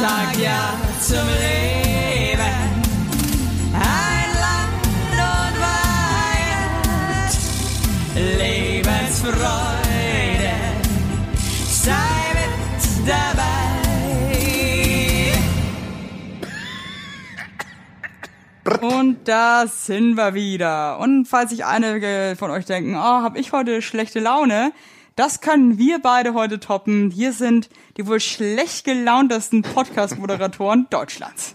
sag ja zum Leben. Ein Land und Weihend, Lebensfreude, sei mit dabei. Und da sind wir wieder. Und falls sich einige von euch denken, oh, hab ich heute schlechte Laune, das können wir beide heute toppen. Hier sind die wohl schlecht gelauntesten Podcast-Moderatoren Deutschlands.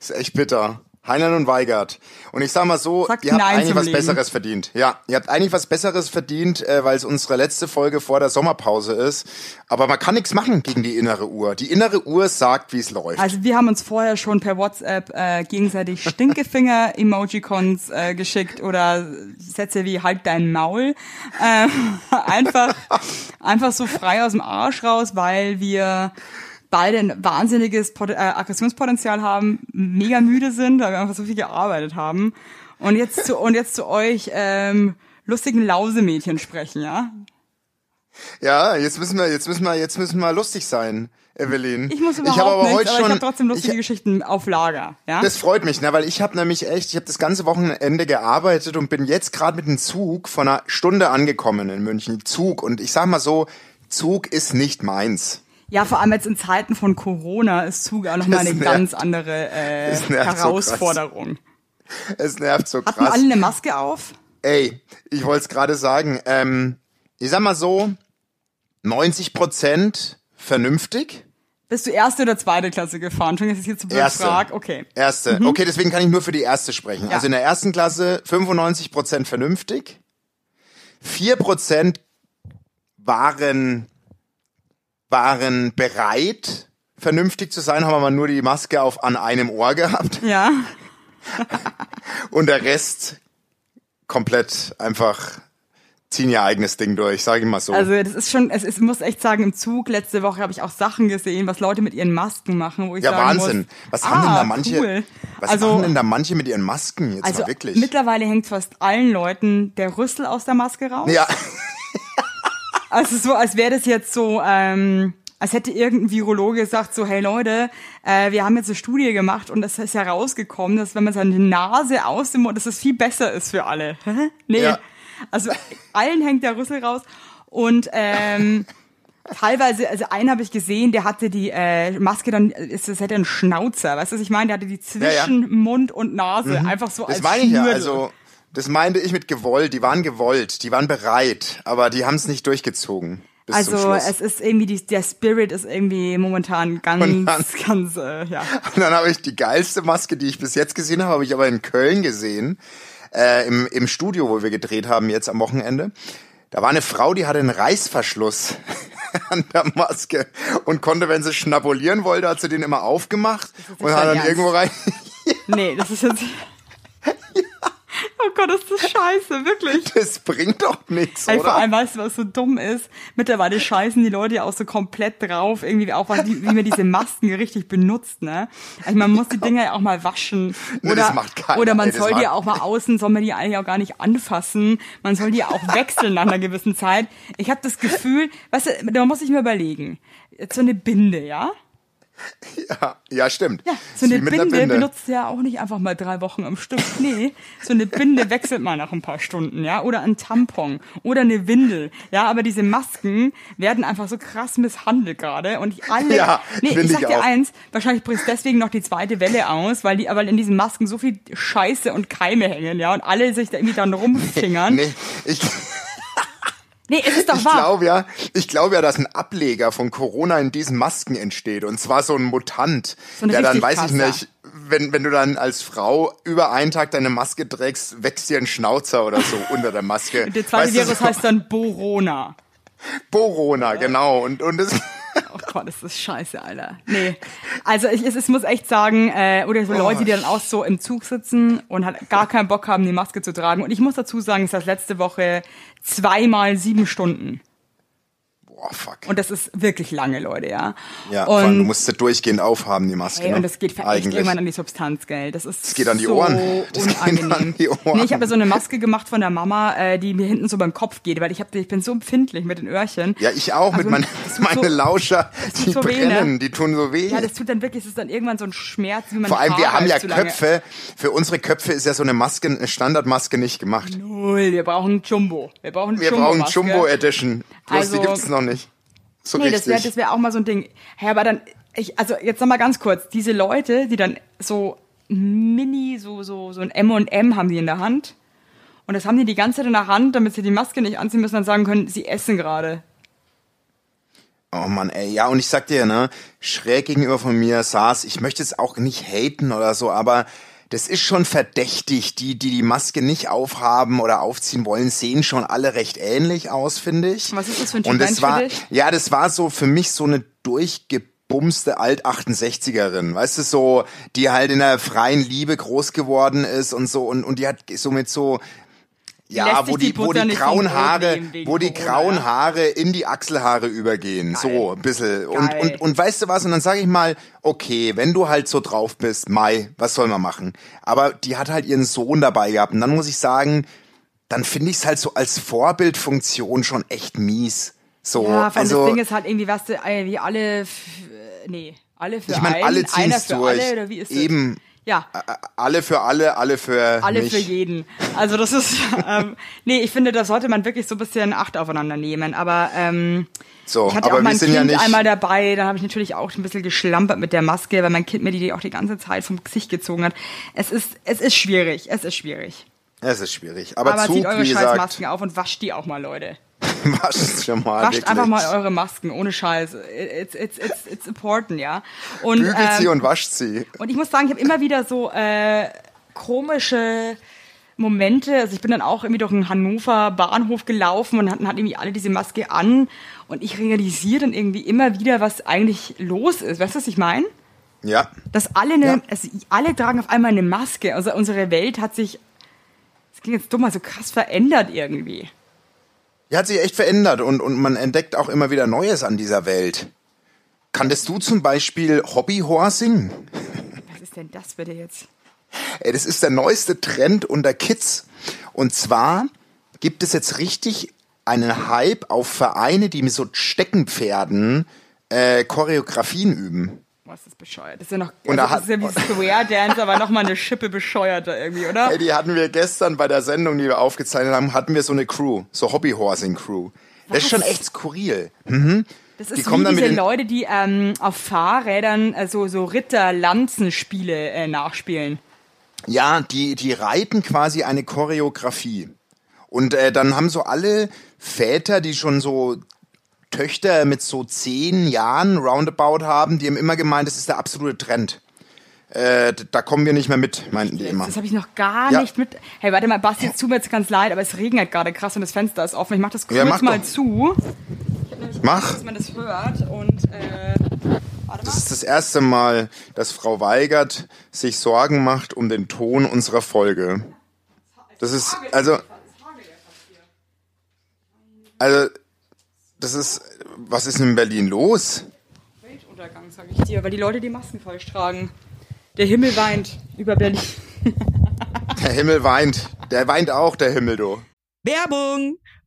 Ist echt bitter. Heinlein und Weigert. Und ich sag mal so, Sagt ihr habt Nein eigentlich was Leben. Besseres verdient. Ja, ihr habt eigentlich was Besseres verdient, äh, weil es unsere letzte Folge vor der Sommerpause ist. Aber man kann nichts machen gegen die innere Uhr. Die innere Uhr sagt, wie es läuft. Also wir haben uns vorher schon per WhatsApp äh, gegenseitig Stinkefinger-Emojicons äh, geschickt oder Sätze wie halt dein Maul. Ähm, einfach, einfach so frei aus dem Arsch raus, weil wir beide ein wahnsinniges Pot äh, Aggressionspotenzial haben, mega müde sind, weil wir einfach so viel gearbeitet haben. Und jetzt zu, und jetzt zu euch ähm, lustigen Lausemädchen sprechen, ja? ja, jetzt müssen wir, jetzt müssen wir, jetzt müssen wir lustig sein, Evelyn. Ich muss überhaupt ich aber nichts, heute aber schon, ich habe trotzdem lustige ich, Geschichten auf Lager, ja? Das freut mich, ne, weil ich habe nämlich echt, ich habe das ganze Wochenende gearbeitet und bin jetzt gerade mit dem Zug von einer Stunde angekommen in München. Zug und ich sag mal so, Zug ist nicht meins. Ja, vor allem jetzt in Zeiten von Corona ist Zug auch nochmal eine nervt. ganz andere äh, so Herausforderung. Es nervt so Hatten krass. alle eine Maske auf? Ey, ich wollte es gerade sagen. Ähm, ich sag mal so, 90 Prozent vernünftig. Bist du erste oder zweite Klasse gefahren? Schon, dass ich jetzt so blöd Erste. frag. Okay. Erste. Okay, deswegen kann ich nur für die erste sprechen. Mhm. Ja. Also in der ersten Klasse 95 Prozent vernünftig. 4 Prozent waren, waren bereit, vernünftig zu sein, haben aber nur die Maske auf an einem Ohr gehabt. Ja. Und der Rest komplett einfach ziehen ihr eigenes Ding durch, sage ich mal so. Also das ist schon, es ist, muss echt sagen, im Zug letzte Woche habe ich auch Sachen gesehen, was Leute mit ihren Masken machen, wo ich ja, sagen Wahnsinn. muss, Was haben denn ah, da manche, Cool. was also, machen denn da manche mit ihren Masken jetzt also wirklich? mittlerweile hängt fast allen Leuten der Rüssel aus der Maske raus. ja, Also so, als wäre das jetzt so, ähm, als hätte irgendein Virologe gesagt, so, hey Leute, äh, wir haben jetzt eine Studie gemacht und es ist herausgekommen, dass wenn man seine Nase aus dem Mund, dass das viel besser ist für alle. Nee. Ja. Also allen hängt der Rüssel raus. Und ähm, teilweise, also einen habe ich gesehen, der hatte die äh, Maske dann, ist das hätte einen Schnauzer, weißt du, was ich meine? Der hatte die zwischen ja. Mund und Nase, einfach so das als meine ich ja. Also, das meinte ich mit gewollt. Die waren gewollt, die waren bereit, aber die haben es nicht durchgezogen. Also es ist irgendwie, die, der Spirit ist irgendwie momentan ganz, Und dann- ganz, äh, ja. Und dann habe ich die geilste Maske, die ich bis jetzt gesehen habe, habe ich aber in Köln gesehen, äh, im, im Studio, wo wir gedreht haben jetzt am Wochenende. Da war eine Frau, die hatte einen Reißverschluss an der Maske und konnte, wenn sie schnabulieren wollte, hat sie den immer aufgemacht und hat dann Ernst? irgendwo rein. Nee, das ist jetzt. Oh Gott, ist das scheiße, wirklich. Das bringt doch nichts, Ey, vor oder? allem, weißt du, was so dumm ist? Mittlerweile scheißen die Leute ja auch so komplett drauf, irgendwie auch, wie, wie man diese Masken richtig benutzt, ne? Also man muss die Dinger ja auch mal waschen. Nee, Oder, das macht keiner, oder man ey, soll die ja auch mal außen, soll man die eigentlich auch gar nicht anfassen. Man soll die ja auch wechseln nach einer gewissen Zeit. Ich habe das Gefühl, weißt du, man muss sich mal überlegen. Jetzt so eine Binde, ja? Ja, ja, stimmt. Ja, so eine einer Binde, benutzt ja auch nicht einfach mal drei Wochen am Stück. Nee, so eine Binde wechselt mal nach ein paar Stunden, ja, oder ein Tampon oder eine Windel, ja, aber diese Masken werden einfach so krass misshandelt gerade und ich alle, Ja, nee, ich sag ich dir auch. eins, wahrscheinlich bricht deswegen noch die zweite Welle aus, weil die, weil in diesen Masken so viel Scheiße und Keime hängen, ja, und alle sich da irgendwie dann rumfingern. Nee, ich, Nee, es ist doch ich wahr. glaube ja, ich glaube ja, dass ein Ableger von Corona in diesen Masken entsteht. Und zwar so ein Mutant, So ein der dann, weiß ich krasser. nicht, wenn, wenn du dann als Frau über einen Tag deine Maske trägst, wächst dir ein Schnauzer oder so unter der Maske. Der zweite Weißt Virus so heißt dann Borona. Borona, genau. Und, und das, Oh Gott, das ist scheiße, Alter. Nee. Also ich, es, es muss echt sagen, äh, oder so Leute, die dann auch so im Zug sitzen und halt gar keinen Bock haben, die Maske zu tragen. Und ich muss dazu sagen, es ist das letzte Woche zweimal sieben Stunden. Oh, fuck. Und das ist wirklich lange, Leute, ja. ja, vor allem, und du musst sie durchgehend aufhaben, die Maske. Ey, ne? und das geht echt Eigentlich. irgendwann an die Substanz, gell? Das ist Das geht an die so Ohren. Das geht unangenehm. an die Ohren. Nee, ich habe ja so eine Maske gemacht von der Mama, äh, die mir hinten so beim Kopf geht, weil ich hab, ich bin so empfindlich mit den Öhrchen. Ja, ich auch mit Also, meinen das tut meine so- Lauscher, die so weh, ne? brennen, die tun so weh. Ja, das tut dann wirklich, es ist dann irgendwann so ein Schmerz, wie man Vor allem, wir haben ja zu lange- Köpfe. Für unsere Köpfe ist ja so eine Maske, eine Standardmaske nicht gemacht. Null, wir brauchen Jumbo. Wir brauchen Wir Jumbo brauchen Jumbo Edition. Bloß Also- die gibt's noch nicht. So Nee, das richtig. wäre das wär auch mal so ein Ding. Hey, aber dann, ich, also jetzt noch mal ganz kurz, diese Leute, die dann so mini, so, so, so ein M&M haben die in der Hand. Und das haben die die ganze Zeit in der Hand, damit sie die Maske nicht anziehen müssen und sagen können, sie essen gerade. Oh Mann, ey, ja, und ich sag dir, ne, schräg gegenüber von mir saß, ich möchte es auch nicht haten oder so, aber das ist schon verdächtig. Die, die die Maske nicht aufhaben oder aufziehen wollen, sehen schon alle recht ähnlich aus, finde ich. Was ist das für ein Typ Und das war, ja, das war so für mich so eine durchgebumste Alt-68erin, weißt du, so, die halt in der freien Liebe groß geworden ist und so, und, und die hat so mit so, ja, wo die die, wo die grauen Haare, wo die Corona, grauen ja? Haare in die Achselhaare übergehen. So, ein bisschen. Und, Geil. und, und weißt du was? Und dann sage ich mal, okay, wenn du halt so drauf bist, Mai, was soll man machen? Aber die hat halt ihren Sohn dabei gehabt. Und dann muss ich sagen, dann finde ich es halt so als Vorbildfunktion schon echt mies. So, Ja, also, das Ding ist halt irgendwie, weißt du, wie alle, äh, nee, alle für ich meine, alle ziehen's für durch. alle, oder wie ist das? Eben. Ja, Alle für alle, alle für alle mich. für jeden. Also das ist, ähm, nee, ich finde, da sollte man wirklich so ein bisschen Acht aufeinander nehmen. Aber ähm, So, ich hatte aber auch mein Kind ja nicht- einmal dabei, da habe ich natürlich auch ein bisschen geschlampert mit der Maske, weil mein Kind mir die auch die ganze Zeit vom Gesicht gezogen hat. Es ist, es ist schwierig, es ist schwierig. Es ist schwierig. Aber, Aber Zug, zieht eure wie scheiß gesagt, auf und wascht die auch mal, Leute. wascht schon mal. Wascht wirklich. einfach mal eure Masken, ohne Scheiß. It's, it's, it's, it's important, ja. Und, Bügelt sie ähm, und wascht sie. Und ich muss sagen, ich habe immer wieder so äh, komische Momente. Also ich bin dann auch irgendwie durch einen Hannover Bahnhof gelaufen und hatten, hatten irgendwie alle diese Maske an. Und ich realisiere dann irgendwie immer wieder, was eigentlich los ist. Weißt du, was ich meine? Ja. Dass alle, eine, Ja. also alle tragen auf einmal eine Maske. Also unsere Welt hat sich, das klingt jetzt dumm, aber so krass verändert irgendwie. Die hat sich echt verändert und, und man entdeckt auch immer wieder Neues an dieser Welt. Kanntest du zum Beispiel Hobbyhorsing? Was ist denn das bitte jetzt? Ey, das ist der neueste Trend unter Kids. Und zwar gibt es jetzt richtig einen Hype auf Vereine, die mit so Steckenpferden äh, Choreografien üben. Was ist bescheuert? Das ist ja noch, Und also da das ist ja wie Square Dance, aber noch mal eine Schippe bescheuerter irgendwie, oder? Ey, die hatten wir gestern bei der Sendung, die wir aufgezeichnet haben, hatten wir so eine Crew, so Hobbyhorsing-Crew. Das ist schon echt skurril. Das Die ist kommen wie dann mit diese den- Leute, die ähm, auf Fahrrädern äh, so, so Ritter-Lanzenspiele äh, nachspielen. Ja, die, die reiten quasi eine Choreografie. Und äh, dann haben so alle Väter, die schon so Töchter mit so zehn Jahren roundabout haben, die haben immer gemeint, das ist der absolute Trend. Äh, da kommen wir nicht mehr mit, meinten die immer. Das habe ich noch gar Ja. nicht mit. Hey, warte mal, Basti, jetzt tut mir jetzt ganz leid, aber es regnet gerade krass und das Fenster ist offen. Ich mach das kurz Ja, mach mal doch. zu, Mach. dass man das hört. Und äh, warte Das mal. ist das erste Mal, dass Frau Weigert sich Sorgen macht um den Ton unserer Folge. Das ist, also, also, das ist, was ist denn in Berlin los? Weltuntergang, sag ich dir, weil die Leute die Masken falsch tragen. Der Himmel weint über Berlin. Der Himmel weint. Der weint auch, der Himmel, du. Werbung!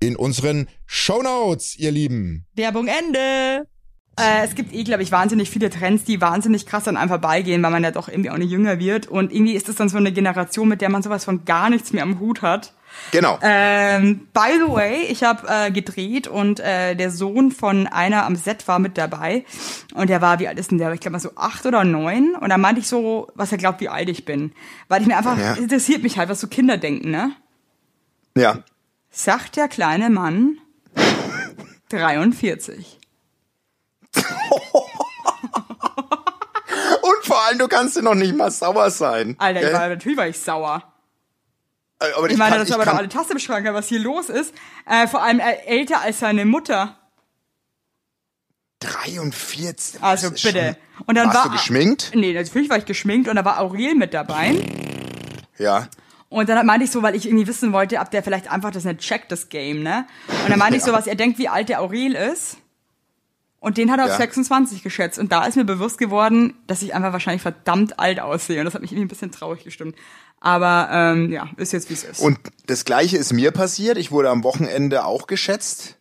in unseren Shownotes, ihr Lieben. Werbung Ende. Äh, es gibt eh, glaube ich, wahnsinnig viele Trends, die wahnsinnig krass an einem vorbeigehen, weil man ja doch irgendwie auch nicht jünger wird. Und irgendwie ist das dann so eine Generation, mit der man sowas von gar nichts mehr am Hut hat. Genau. Ähm, by the way, ich habe äh, gedreht und äh, der Sohn von einer am Set war mit dabei. Und der war, wie alt ist denn der? Ich glaube mal so acht oder neun. Und da meinte ich so, was er glaubt, wie alt ich bin. Weil ich mir einfach, Ja. interessiert mich halt, was so Kinder denken, ne? Ja. Sagt der kleine Mann 43. Und vor allem, du kannst dir noch nicht mal sauer sein. Alter, ich war, natürlich war ich sauer. Äh, aber Ich meine, kann- das ist aber doch kann- alle Tasse im Schrank, was hier los ist. Äh, vor allem äh, älter als seine Mutter. 43. Also bitte. schon- Und dann Warst war du geschminkt? Nee, natürlich war ich geschminkt und da war Aurel mit dabei. Ja. Und dann meinte ich so, weil ich irgendwie wissen wollte, ob der vielleicht einfach das nicht checkt, das Game, ne? Und dann meinte ich so, was er denkt, wie alt der Aurel ist. Und den hat er auf Ja. 26 geschätzt. Und da ist mir bewusst geworden, dass ich einfach wahrscheinlich verdammt alt aussehe. Und das hat mich irgendwie ein bisschen traurig gestimmt. Aber ähm, ja, ist jetzt wie es ist. Und das gleiche ist mir passiert. Ich wurde am Wochenende auch geschätzt.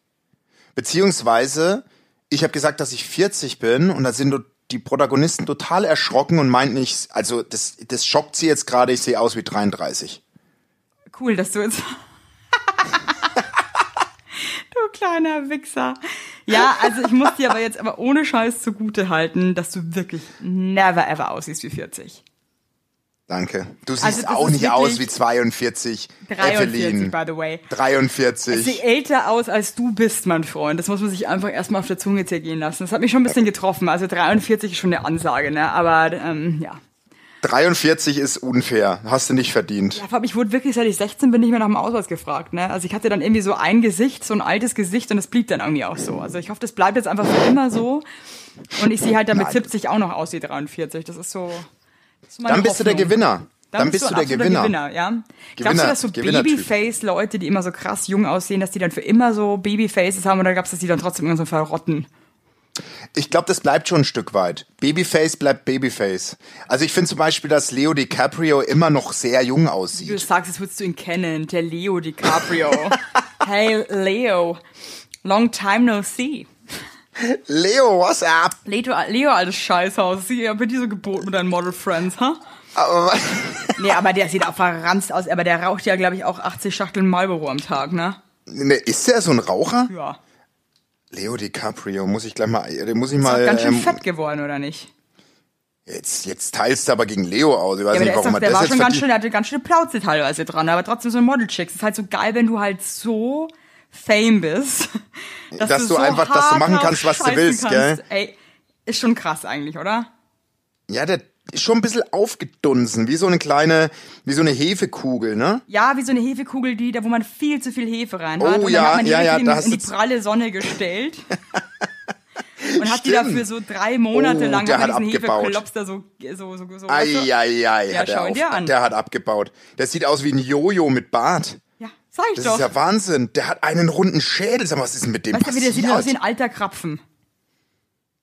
Beziehungsweise, ich habe gesagt, dass ich 40 bin und da sind die Protagonisten total erschrocken und meinten nicht, also das, das schockt sie jetzt gerade, ich sehe aus wie 33. Cool, dass du jetzt. du kleiner Wichser. Ja, also ich muss dir aber jetzt aber ohne Scheiß zugute halten, dass du wirklich never ever aussiehst wie 40. Danke. Du siehst Also auch nicht aus wie 42. 43, Evelyn. by the way. 43. Sieh älter aus, als du bist, mein Freund. Das muss man sich einfach erstmal auf der Zunge zergehen lassen. Das hat mich schon ein bisschen getroffen. Also 43 ist schon eine Ansage, ne? Aber ähm, ja. 43 ist unfair. Hast du nicht verdient. Ja, allem, ich wurde wirklich, seit ich 16 bin, nicht mehr nach dem Ausweis gefragt. Ne? Also ich hatte dann irgendwie so ein Gesicht, so ein altes Gesicht und das blieb dann irgendwie auch so. Also ich hoffe, das bleibt jetzt einfach für immer so. Und ich sehe halt dann mit Nein. 70 auch noch aus wie 43. Das ist so. Dann bist du der Hoffnung. Gewinner. Dann, bist du ein der Gewinner. Gewinner ja? Glaubst Gewinner- du, dass so. Babyface-Leute, die immer so krass jung aussehen, dass die dann für immer so Babyfaces haben oder glaubst du, dass die dann trotzdem irgendwann so verrotten? Ich glaube, das bleibt schon ein Stück weit. Babyface bleibt Babyface. Also ich finde zum Beispiel, dass Leo DiCaprio immer noch sehr jung Du aussieht. sagst, jetzt würdest du ihn kennen, der Leo DiCaprio. hey, Leo. Long time no see. Leo, what's up? Leo, Leo altes Scheißhaus. Sie haben dir so geboten mit deinen Model Friends, ha? Aber, Nee, aber der sieht auch verranzt aus. Aber der raucht ja, glaube ich, auch 80 Schachteln Marlboro am Tag, ne? ne, ist der so ein Raucher? Ja. Leo DiCaprio, muss ich gleich mal, den muss ich Ist mal. auch ganz schön ähm, fett geworden, oder nicht? Jetzt, jetzt teilst du aber gegen Leo aus. Ich weiß Ja, nicht, der, ist warum doch, er der das war schon ganz schön, der hatte ganz schöne Plauze teilweise dran, aber trotzdem so ein Model-Chick. Es ist halt so geil, wenn du halt so fame bist, dass, Dass du so einfach- dass du machen kannst, was du willst, kannst. gell? Ey, ist schon krass eigentlich, oder? Ja, der ist schon ein bisschen aufgedunsen, wie so eine kleine, wie so eine Hefekugel, ne? Ja, wie so eine Hefekugel, die, da wo man viel zu viel Hefe rein hat. Oh und ja, dann hat man die ja, ja, in, in die pralle Sonne gestellt. und hat die Stimmt. dafür so drei Monate Oh, lang der hat abgebaut. Da so, so, so, so weißt du? Eieiei, Ja, schau ihn dir an. der hat abgebaut. Der sieht aus wie ein Jojo mit Bart. Sag ich Das doch. ist ja Wahnsinn. Der hat einen runden Schädel. Sag mal, was ist denn mit dem weißt du, wie der passiert? sieht aus wie ein alter Krapfen.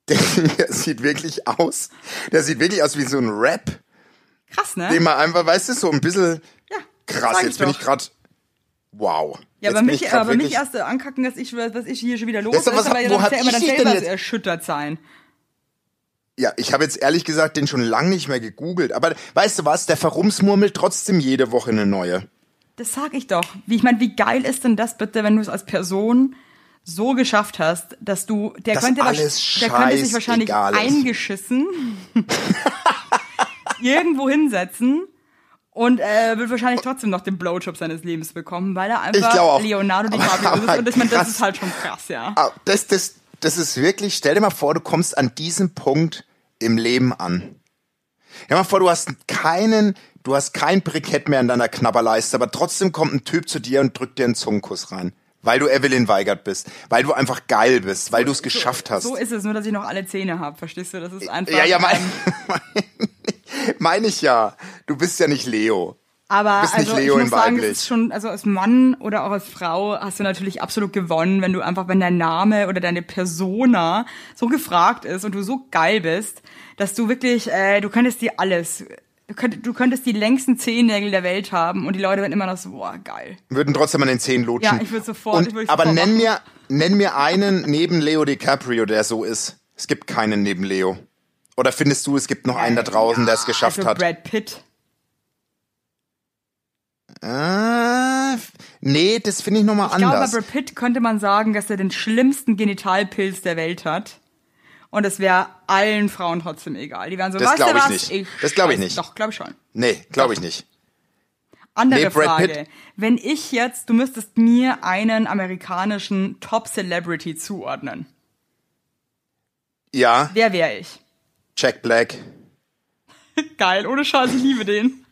der, der sieht wirklich aus. Der sieht wirklich aus wie so ein Rap, Krass, ne? den man einfach, weißt du, so ein bisschen ja, krass. Jetzt bin doch. ich gerade, wow. Ja, aber mich, aber mich erst ankacken, dass ich, dass ich hier schon wieder los ist, was aber hab- ja, wo muss ja immer dann selber denn jetzt- erschüttert sein. Ja, ich habe jetzt ehrlich gesagt den schon lange nicht mehr gegoogelt. Aber weißt du was? Der verrumsmurmelt trotzdem jede Woche eine neue. Das sag ich doch. Wie, ich meine, wie geil ist denn das bitte, wenn du es als Person so geschafft hast, dass du, der Dass könnte, alles der könnte sich wahrscheinlich eingeschissen irgendwo hinsetzen und äh, wird wahrscheinlich trotzdem noch den Blowjob seines Lebens bekommen, weil er einfach. Leonardo DiCaprio ist. Und ich meine, das ist halt schon krass, ja. Ah, Das, das, das ist wirklich, stell dir mal vor, du kommst an diesem Punkt im Leben an. Stell dir mal vor, du hast keinen, du hast kein Brikett mehr in deiner Knabberleiste, aber trotzdem kommt ein Typ zu dir und drückt dir einen Zungenkuss rein. Weil du Evelyn Weigert bist. Weil du einfach geil bist. Weil du es geschafft hast. So ist es, nur dass ich noch alle Zähne habe, verstehst du? Das ist einfach. ja, ja, ähm, mein, meine ich ja. Du bist ja nicht Leo. Aber bist nicht also Leo ich muss sagen, es ist schon, also als Mann oder auch als Frau hast du natürlich absolut gewonnen, wenn du einfach, wenn dein Name oder deine Persona so gefragt ist und du so geil bist, dass du wirklich, äh, du könntest dir alles, du, könnt, du könntest die längsten Zehennägel der Welt haben und die Leute werden immer noch so, boah, geil. Würden trotzdem an den Zehen lutschen. Ja, ich würd sofort- Und, ich würd aber sofort nenn machen. mir, nenn mir einen neben Leo DiCaprio, der so ist. Es gibt keinen neben Leo. Oder findest du, es gibt noch einen da draußen, der es geschafft also hat? Brad Pitt. F- nee, das finde ich nochmal Ich glaube, bei anders. Brad Pitt könnte man sagen, dass er den schlimmsten Genitalpilz der Welt hat. Und es wäre allen Frauen trotzdem egal. Die wären so, Das weißt du ich was? nicht. Das glaub ich nicht. Doch, glaube ich schon. Nee, glaube ich nicht. Andere Nee, Brad Frage. Pitt. Wenn ich jetzt, du müsstest mir einen amerikanischen Top-Celebrity zuordnen. Ja, Wer wäre ich? Jack Black. Geil, ohne Scheiß, ich liebe den.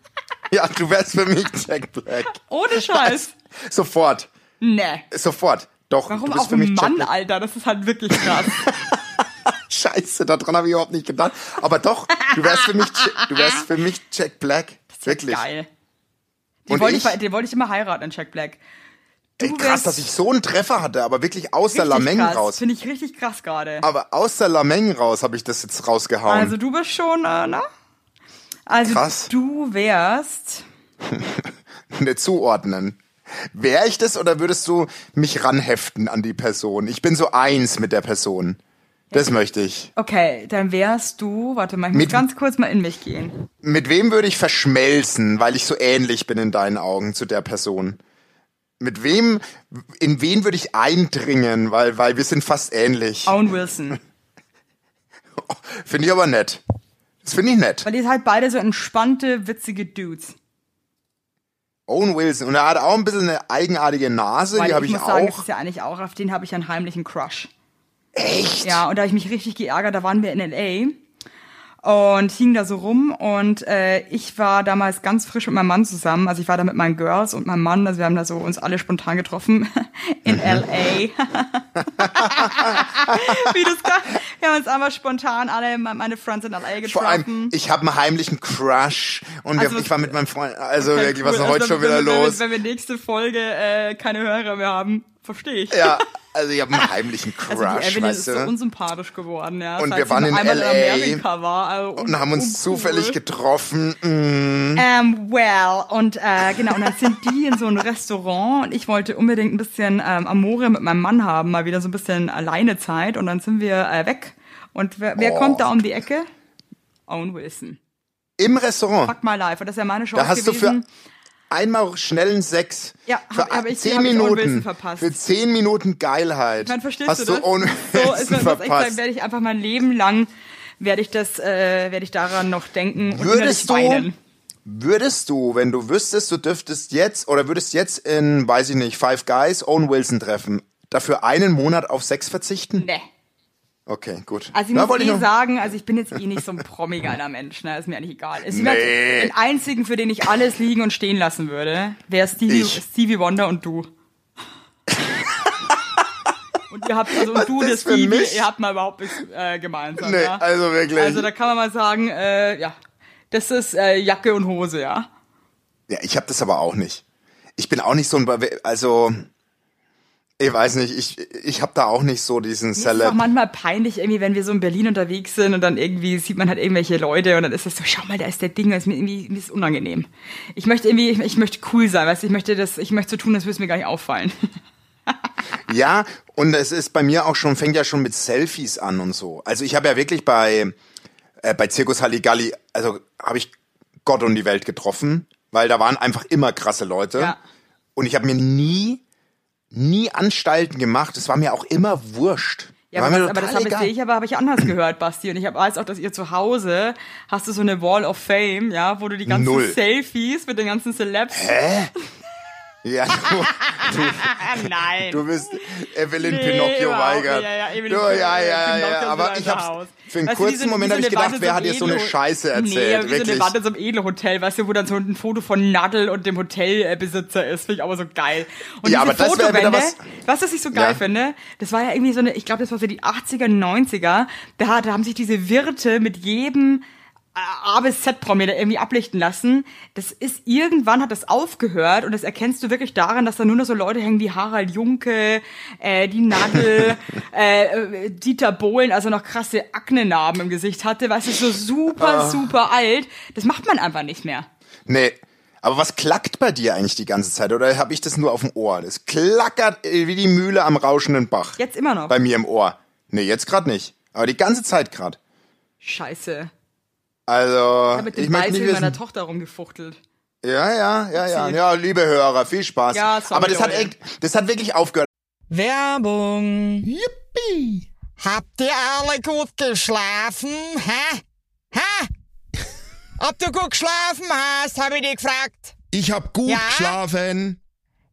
Ja, du wärst für mich Jack Black. Ohne Scheiß. Sofort. Nee. Sofort. Doch, Warum auch für mich Mann. Alter? Das ist halt wirklich krass. Scheiße, daran habe ich überhaupt nicht gedacht. Aber doch, du wärst für mich, du wärst für mich Jack Black. Wirklich. Geil. Den wollte ich? ich? den wollte ich immer heiraten, Jack Black. Du Ey, krass, dass ich so einen Treffer hatte, aber wirklich aus der Lameng krass. raus. Finde ich richtig krass gerade. Aber aus der Lameng raus habe ich das jetzt rausgehauen. Also du bist schon, äh, ne? Also Krass. du wärst. nicht zuordnen. Wäre ich das oder würdest du mich ranheften an die Person? Ich bin so eins mit der Person. Das möchte ich. Okay, dann wärst du. Warte mal, ich muss Mit- ganz kurz mal in mich gehen. Mit wem würde ich verschmelzen, weil ich so ähnlich bin in deinen Augen zu der Person? Mit wem, in wen würde ich eindringen, weil, weil wir sind fast ähnlich. Owen Wilson. Finde ich aber nett. Das finde ich nett. Weil ihr seid beide so entspannte, witzige Dudes. Owen Wilson. Und er hat auch ein bisschen eine eigenartige Nase, Weil die habe ich ich muss sagen, das auch. ist ja eigentlich auch, auf den habe ich einen heimlichen Crush. Echt? Ja, und da habe ich mich richtig geärgert, da waren wir in L.A. und hing da so rum und äh, ich war damals ganz frisch mit meinem Mann zusammen, also ich war da mit meinen Girls und meinem Mann, also wir haben da so uns alle spontan getroffen in L.A. Wie das gar, wir haben uns einmal spontan alle, me- meine Friends in L.A. Vor allem, getroffen. ich habe einen heimlichen Crush und wir, Also- ich war mit meinem Freund, also Okay, wirklich, was ist cool. heute Also schon wieder wenn, los? Wenn, wenn wir nächste Folge äh, keine Hörer mehr haben, verstehe ich. Ja, also ich habe einen heimlichen Also Crush, die Evelyn weißt ist so du? unsympathisch geworden, ja. Und wir waren in LA war, also und haben uns uncool. zufällig getroffen. Mm. Ähm, well, und äh, genau, und dann sind die in so ein Restaurant und ich wollte unbedingt ein bisschen ähm, Amore mit meinem Mann haben, mal wieder so ein bisschen alleine Zeit und dann sind wir äh, weg. Und wer, wer Oh. kommt da um die Ecke? Owen Wilson. Im Restaurant. Fuck my life. Und das ist ja meine Chance Da hast du gewesen. für einmal schnellen Sex. Ja, für hab- hab ich- zehn hab Minuten. verpasst. Für zehn Minuten Geilheit. Dann verstehst hast du das? Owen so, ist, echt sagen, verpasst. werde ich einfach mein Leben lang werde ich das, äh, werde ich daran noch denken und Würdest du, weinen. würdest du, wenn du wüsstest, du dürftest jetzt oder würdest jetzt in, weiß ich nicht, Five Guys Owen Wilson treffen, dafür einen Monat auf Sex verzichten? Nee. Okay, gut. Also ich Na, muss eh noch- sagen, also ich bin jetzt eh nicht so ein promi-geiler Mensch, ne? Ist mir eigentlich egal. Ist Nee. Den einzigen, für den ich alles liegen und stehen lassen würde, wäre Stevie, Ich. Stevie Wonder und du. und ihr habt, also und du, das Stevie, mich? ihr habt mal überhaupt nichts äh, gemeinsam. Nee, ja? also wirklich. Also da kann man mal sagen, äh, ja, das ist äh, Jacke und Hose, ja. Ja, ich habe das aber auch nicht. Ich bin auch nicht so ein, also ich weiß nicht, ich ich habe da auch nicht so diesen ist es auch Celeb. manchmal peinlich, irgendwie, wenn wir so in Berlin unterwegs sind und dann irgendwie sieht man halt irgendwelche Leute und dann ist das so, schau mal, da ist der Ding, das ist mir irgendwie mir ist unangenehm. Ich möchte irgendwie, ich, ich möchte cool sein, weißt du, ich möchte das, ich möchte so tun, als würde es mir gar nicht auffallen. Ja, und es ist bei mir auch schon fängt ja schon mit Selfies an und so. Also ich habe ja wirklich bei äh, bei Zirkus Halligalli, also habe ich Gott und die Welt getroffen, weil da waren einfach immer krasse Leute. Ja. Und ich habe mir nie nie Anstalten gemacht. Es war mir auch immer wurscht. Ja, aber, das, aber das habe ich, aber habe ich anders gehört, Basti. Und ich weiß auch, dass ihr zu Hause hast du so eine Wall of Fame, ja, wo du die ganzen Null. Selfies mit den ganzen Celebs. Hä? Ja, du, Nein. du bist Evelyn Nee, Pinocchio weigert. Ja, ja, Evelyn du, ja, ja, ja, ja. Aber ich hab's, für einen Weißt du, kurzen so- Moment habe so ich gedacht, wer hat so dir so eine Scheiße erzählt? Nee, wie so Wirklich. eine Wand in so einem Edelhotel, weißt du, wo dann so ein Foto von Nadel und dem Hotelbesitzer ist, finde ich aber so geil. Und Ja, aber das wär wieder Fotowände, was- was, was ich so geil Ja. finde, das war ja irgendwie so eine, ich glaube, das war so die 80er, 90er, da, da haben sich diese Wirte mit jedem äh, A bis Z-Promi da irgendwie ablichten lassen. Das ist, irgendwann hat das aufgehört und das erkennst du wirklich daran, dass da nur noch so Leute hängen wie Harald Junke, äh, die Nadel, äh, Dieter Bohlen, also noch krasse Aknenarben im Gesicht hatte, weißt du, so super, super alt. Das macht man einfach nicht mehr. Nee. Aber was klackt bei dir eigentlich die ganze Zeit? Oder habe ich das nur auf dem Ohr? Das klackert äh, wie die Mühle am rauschenden Bach. Jetzt immer noch. Bei mir im Ohr. Nee, jetzt gerade nicht. Aber die ganze Zeit gerade. Scheiße. Also, Ich habe mit ich dem möchte nicht Beißel meiner wissen. Tochter rumgefuchtelt. Ja, ja, ja, ja. Ja, liebe Hörer, viel Spaß. Ja, sorry, Aber das hat, echt, das hat wirklich aufgehört. Werbung. Yippie! Habt ihr alle gut geschlafen? Hä? Hä? Ob du gut geschlafen hast, habe ich dich gefragt. Ich hab gut Ja? geschlafen.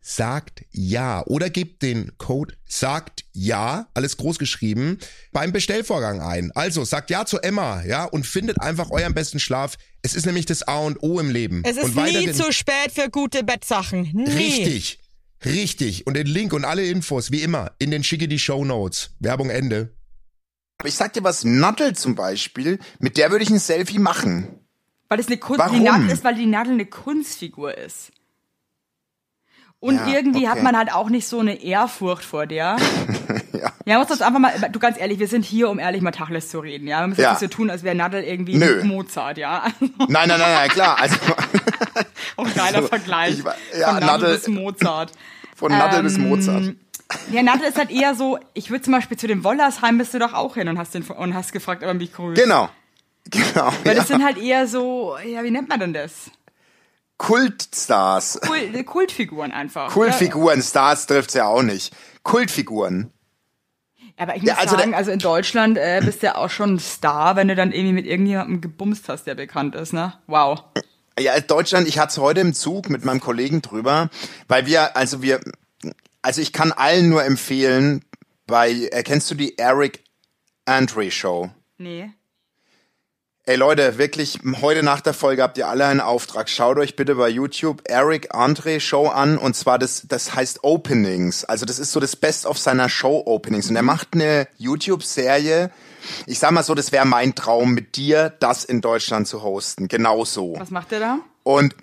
sagt ja oder gebt den Code sagt ja, alles groß geschrieben, beim Bestellvorgang ein. Also sagt ja zu Emma, ja, und findet einfach euren besten Schlaf. Es ist nämlich das A und O im Leben. Es ist und nie zu spät für gute Bettsachen. Nie. Richtig. Richtig. Und den Link und alle Infos, wie immer, in den schicke die Show Notes. Werbung Ende. Aber ich sag dir was, Nattel zum Beispiel, mit der würde ich ein Selfie machen. Weil es eine Kunst, Warum? die Nadel ist, weil die Nadel eine Kunstfigur ist. Und Ja, irgendwie hat okay. man halt auch nicht so eine Ehrfurcht vor der. Ja. Ja, muss das einfach mal, du ganz ehrlich, wir sind hier, um ehrlich mal Tacheles zu reden, ja. Wir müssen Ja. jetzt nicht so tun, als wäre Nadel irgendwie Nö. Mozart, ja. Nein, nein, nein, nein, klar. Also Auch geiler Also, Vergleich. ich ja, Von Nadel, Nadel- bis Mozart. von bis Ähm, Mozart. Ja, Nadel ist halt eher so, ich würde zum Beispiel zu dem Wollersheim bist du doch auch hin und hast, den, und hast gefragt, ob er mich grüßt. Genau. Genau. Weil ja. das sind halt eher so, ja, wie nennt man denn das? Kultstars. Kult, Kultfiguren einfach. Kultfiguren, Stars trifft's ja auch nicht. Kultfiguren. Ja, aber ich muss Ja, also sagen, also in Deutschland äh, bist du ja auch schon ein Star, wenn du dann irgendwie mit irgendjemandem gebumst hast, der bekannt ist, ne? Wow. Ja, in Deutschland, ich hatte es heute im Zug mit meinem Kollegen drüber, weil wir, also wir, also ich kann allen nur empfehlen, bei, äh, kennst du die Eric Andre Show? Nee. Ey Leute, wirklich, heute nach der Folge habt ihr alle einen Auftrag. Schaut euch bitte bei YouTube Eric Andre Show an und zwar das, das heißt Openings. Also das ist so das Best of seiner Show Openings und er macht eine YouTube-Serie. Ich sag mal so, das wäre mein Traum mit dir, das in Deutschland zu hosten. Genauso. Was macht der da? Und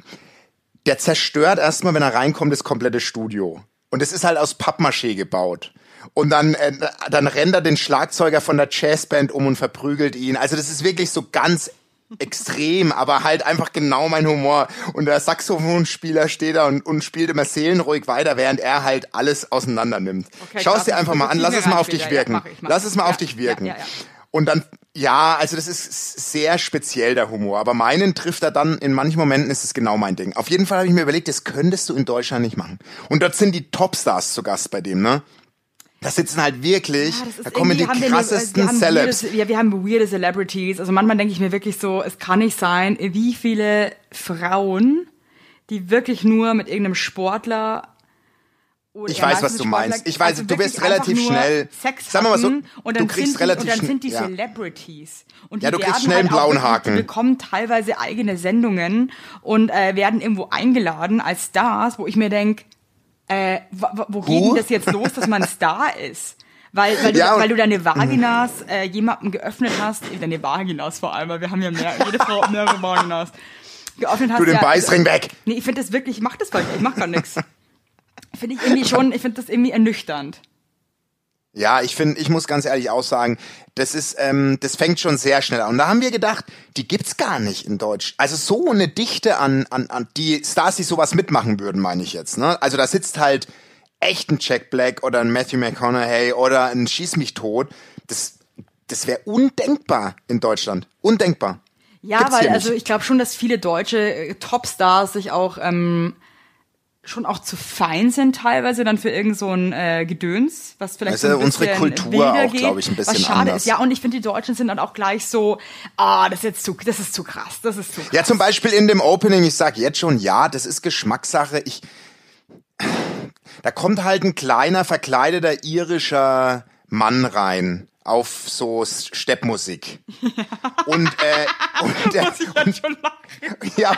der zerstört erstmal, wenn er reinkommt, das komplette Studio. Und es ist halt aus Pappmaché gebaut. Und dann, äh, dann rennt er den Schlagzeuger von der Jazzband um und verprügelt ihn. Also das ist wirklich so ganz extrem, aber halt einfach genau mein Humor. Und der Saxophonspieler steht da und, und spielt immer seelenruhig weiter, während er halt alles auseinander nimmt. Okay, Schau es dir einfach mal an, lass es mal auf dich. Ja, wirken. mach ich, mach Lass es mal Ja, auf dich wirken. ja. Und dann, ja, also das ist sehr speziell der Humor, aber meinen trifft er dann, in manchen Momenten ist es genau mein Ding. Auf jeden Fall habe ich mir überlegt, das könntest du in Deutschland nicht machen. Und dort sind die Topstars zu Gast bei dem, ne? Da sitzen halt wirklich, Ja, da kommen die wir eine- krassesten haben Celebs. Weirde, ja, wir haben weirde Celebrities. Also manchmal denke ich mir wirklich so, es kann nicht sein, wie viele Frauen die wirklich nur mit irgendeinem Sportler oder Ich weiß, was du meinst. Ich weiß, also du wirst relativ schnell- Sex sagen wir mal so, und du dann kriegst sind die, relativ und dann sind die ja. Celebrities und die Ja, du kriegst schnell einen halt auch blauen Haken. Die bekommen teilweise eigene Sendungen und äh, werden irgendwo eingeladen als Stars, wo ich mir denk, äh, wo, wo- geht denn das jetzt los, dass man Star ist? Weil, weil, du, Ja, weil du deine Vaginas äh, jemandem geöffnet hast, äh, deine Vaginas vor allem, weil wir haben ja mehr, jede Frau hat mehrere Vaginas. Geöffnet hast Du den ja, Beißring weg. Nee, ich finde das wirklich, ich mach das weil ich mach gar nichts. Finde ich irgendwie schon, ich finde das irgendwie ernüchternd. Ja, ich finde, ich muss ganz ehrlich auch sagen, das ist, ähm, das fängt schon sehr schnell an. Und da haben wir gedacht, die gibt's gar nicht in Deutsch. Also so eine Dichte an, an, an die Stars, die sowas mitmachen würden, meine ich jetzt. Ne? Also da sitzt halt echt ein Jack Black oder ein Matthew McConaughey oder ein Schieß mich tot. Das, das wäre undenkbar in Deutschland. Undenkbar. Ja, Gibt's weil also ich glaube schon, dass viele deutsche äh, Topstars sich auch ähm, schon auch zu fein sind teilweise dann für irgend so ein äh, Gedöns, was vielleicht Das so unsere Kultur auch, geht, glaub ich, ein bisschen was schade anders. ist. Ja, und ich finde, die Deutschen sind dann auch gleich so, ah, das ist jetzt zu, das ist zu krass, das ist zu krass. Ja, zum Beispiel in dem Opening, ich sag jetzt schon, ja, das ist Geschmackssache. Ich, da kommt halt ein kleiner, verkleideter irischer Mann rein auf so Steppmusik. Und, äh, und, der, schon lachen. ja,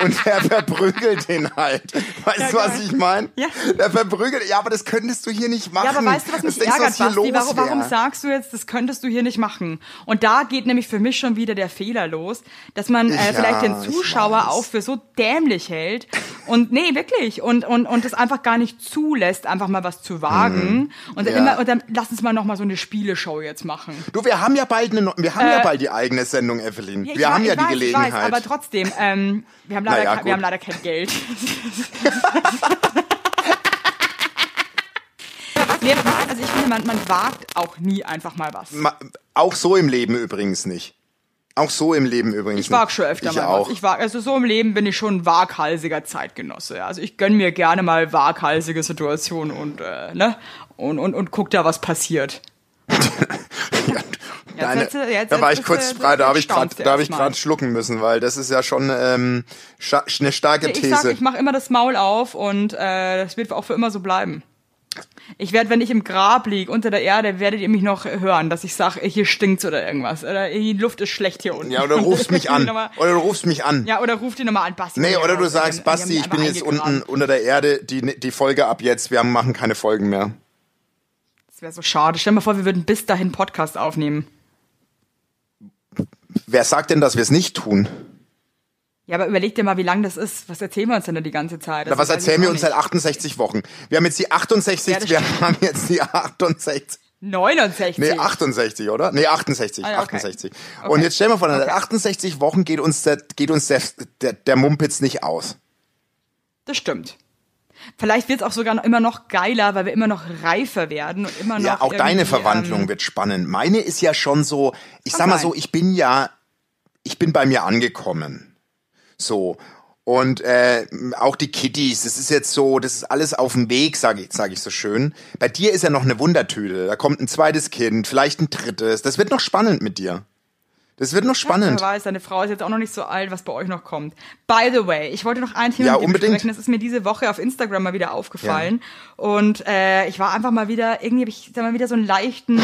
und der verprügelt den halt. Weißt Ja, du, was ich meine? Ja. Der verprügelt, ja, aber das könntest du hier nicht machen. Ja, aber weißt du, was mich du, ärgert, hier Basti? Warum, warum sagst du jetzt, das könntest du hier nicht machen? Und da geht nämlich für mich schon wieder der Fehler los, dass man äh, Ja, vielleicht den Zuschauer auch für so dämlich hält und nee, wirklich und und und das einfach gar nicht zulässt, einfach mal was zu wagen und dann Ja. immer und dann lass uns mal noch mal so eine Spieleshow jetzt machen. Du, wir haben ja bald eine, wir haben ja bald die eigene Sendung, Evelyn. Äh, Ja, wir haben ja ich die weiß, Gelegenheit. Ich weiß, aber trotzdem, ähm, wir, haben leider Naja, kein, wir haben leider kein Geld. nee, also ich finde, man, man wagt auch nie einfach mal was. Ma- Auch so im Leben übrigens nicht. Auch so im Leben übrigens Ich wag schon öfter ich mal auch. was. Ich wag, also so im Leben bin ich schon ein waghalsiger Zeitgenosse. ja. Also ich gönn mir gerne mal waghalsige Situationen und, äh, ne? Und, und, und guck da, was passiert. Deine, jetzt- jetzt- da war ich kurz, du- da habe ich gerade, da habe ich gerade schlucken müssen, weil das ist ja schon ähm, scha eine starke Ich These. sag, ich mache immer das Maul auf und äh, das wird auch für immer so bleiben. Ich werde, wenn ich im Grab lieg unter der Erde, werdet ihr mich noch hören, dass ich sage, hier stinkt's oder irgendwas. Oder die Luft ist schlecht hier unten. ja, oder du rufst mich an. Oder du rufst mich an. Ja, oder ruft die nochmal an, Basti. Nee, Ja, oder du sagst, Basti, ich bin jetzt unten unter der Erde, die, die Folge ab jetzt, wir machen keine Folgen mehr. Das wäre so schade. Stell dir mal vor, wir würden bis dahin Podcast aufnehmen. Wer sagt denn, dass wir es nicht tun? Ja, aber überleg dir mal, wie lang das ist. Was erzählen wir uns denn da die ganze Zeit? Na, Das was weiß ich erzählen wir uns seit 68 Wochen? Wir haben jetzt die 68, Ja, wir haben jetzt die 68. 69. Nee, 68, oder? Nee, 68, Ah, ja, okay. 68. Okay. Und jetzt stell dir mal vor, seit Okay. 68 Wochen geht uns der, geht uns der, der, der Mumpitz nicht aus. Das stimmt. Vielleicht wird's auch sogar noch, immer noch geiler, weil wir immer noch reifer werden und immer noch. Ja, auch deine Verwandlung Ähm, wird spannend. Meine ist ja schon so, ich sag mal so, ich bin ja, ich bin bei mir angekommen. So. Und äh, auch die Kitties, das ist jetzt so, das ist alles auf dem Weg, sage ich, sag ich so schön. Bei dir ist ja noch eine Wundertüte. Da kommt ein zweites Kind, vielleicht ein drittes. Das wird noch spannend mit dir. Das wird noch spannend. Wer weiß, deine Frau ist jetzt auch noch nicht so alt, was bei euch noch kommt. By the way, ich wollte noch ein Thema Ja, mit besprechen. Das ist mir diese Woche auf Instagram mal wieder aufgefallen. Und äh, ich war einfach mal wieder, irgendwie habe ich sag mal wieder so einen leichten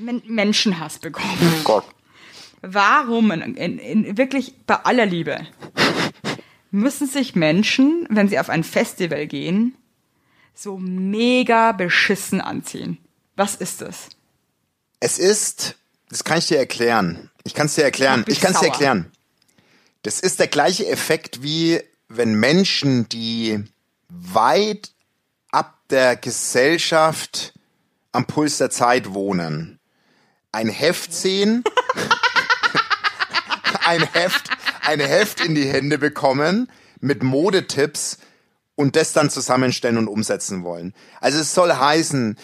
Men Menschenhass bekommen. Gott. Warum, in, in, in, wirklich bei aller Liebe, müssen sich Menschen, wenn sie auf ein Festival gehen, so mega beschissen anziehen? Was ist das? Es ist, das kann ich dir erklären. Ich kann es dir erklären. Mich Ich kann es dir erklären. Das ist der gleiche Effekt wie wenn Menschen, die weit ab der Gesellschaft am Puls der Zeit wohnen, ein Heft sehen, ein Heft, ein Heft in die Hände bekommen mit Modetipps und das dann zusammenstellen und umsetzen wollen. Also es soll heißen,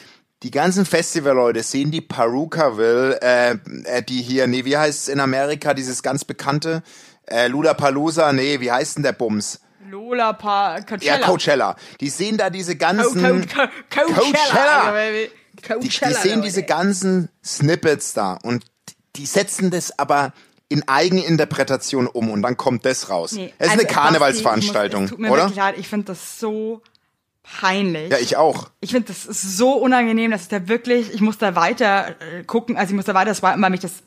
die ganzen Festivalleute sehen die Perukaville, äh, äh, die hier, nee, wie heißt es in Amerika, dieses ganz bekannte, äh, Ludapalooza, nee, wie heißt denn der Bums? Lola Pa Coachella. Ja, Coachella. Die sehen da diese Co ganzen, Co Co Coachella. Coachella. baby. die, die Coachella, sehen diese ganzen Snippets da und die setzen das aber in Eigeninterpretation um und dann kommt das raus. Nee, es ist also, eine Karnevalsveranstaltung, muss, es tut mir oder? leid, ich finde das so peinlich. Ja, ich auch. Ich finde, das ist so unangenehm, dass ich da wirklich, ich muss da weiter äh, gucken, also ich muss da weiter swipen, weil mich das,